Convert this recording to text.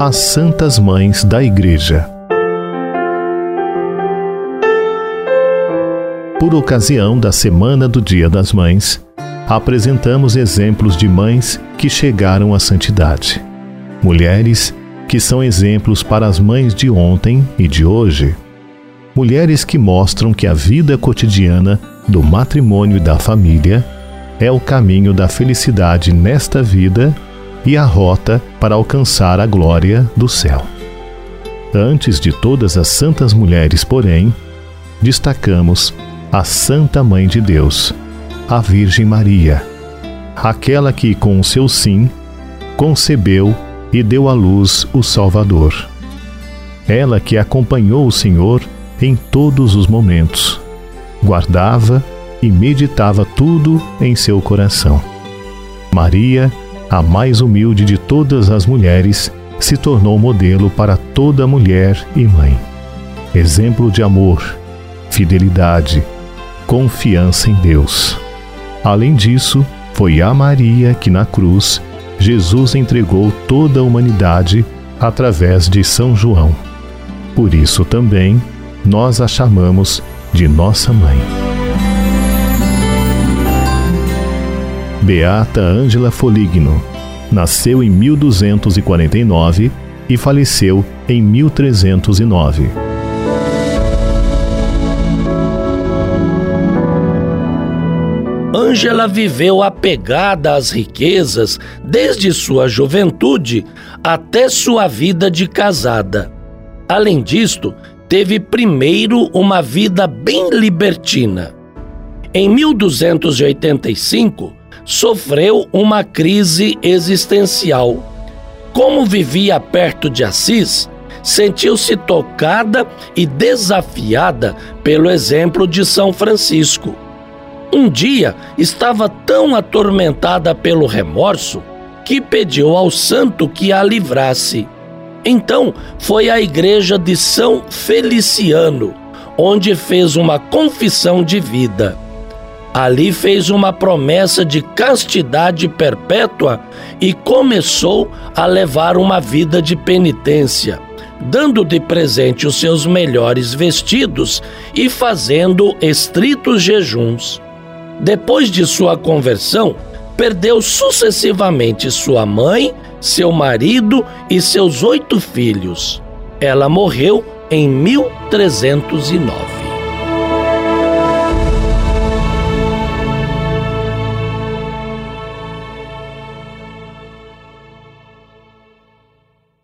As Santas Mães da Igreja. Por ocasião da Semana do Dia das Mães, apresentamos exemplos de mães que chegaram à santidade. Mulheres que são exemplos para as mães de ontem e de hoje. Mulheres que mostram que a vida cotidiana do matrimônio e da família é o caminho da felicidade nesta vida e a rota para alcançar a glória do céu. Antes de todas as santas mulheres, porém, destacamos a Santa Mãe de Deus, a Virgem Maria, aquela que, com o seu sim, concebeu e deu à luz o Salvador. Ela que acompanhou o Senhor em todos os momentos, guardava e meditava tudo em seu coração. Maria, a mais humilde de todas as mulheres, se tornou modelo para toda mulher e mãe. Exemplo de amor, fidelidade, confiança em Deus. Além disso, foi a Maria que na cruz Jesus entregou toda a humanidade através de São João. Por isso também nós a chamamos de nossa mãe. Beata Ângela Foligno nasceu em 1249 e faleceu em 1309. Ângela viveu apegada às riquezas desde sua juventude até sua vida de casada. Além disto, teve primeiro uma vida bem libertina. Em 1285, sofreu uma crise existencial. Como vivia perto de Assis, sentiu-se tocada e desafiada pelo exemplo de São Francisco. Um dia estava tão atormentada pelo remorso que pediu ao santo que a livrasse. Então foi à igreja de São Feliciano, onde fez uma confissão de vida. Ali fez uma promessa de castidade perpétua e começou a levar uma vida de penitência, dando de presente os seus melhores vestidos e fazendo estritos jejuns. Depois de sua conversão, perdeu sucessivamente sua mãe, seu marido e seus oito filhos. Ela morreu em 1309.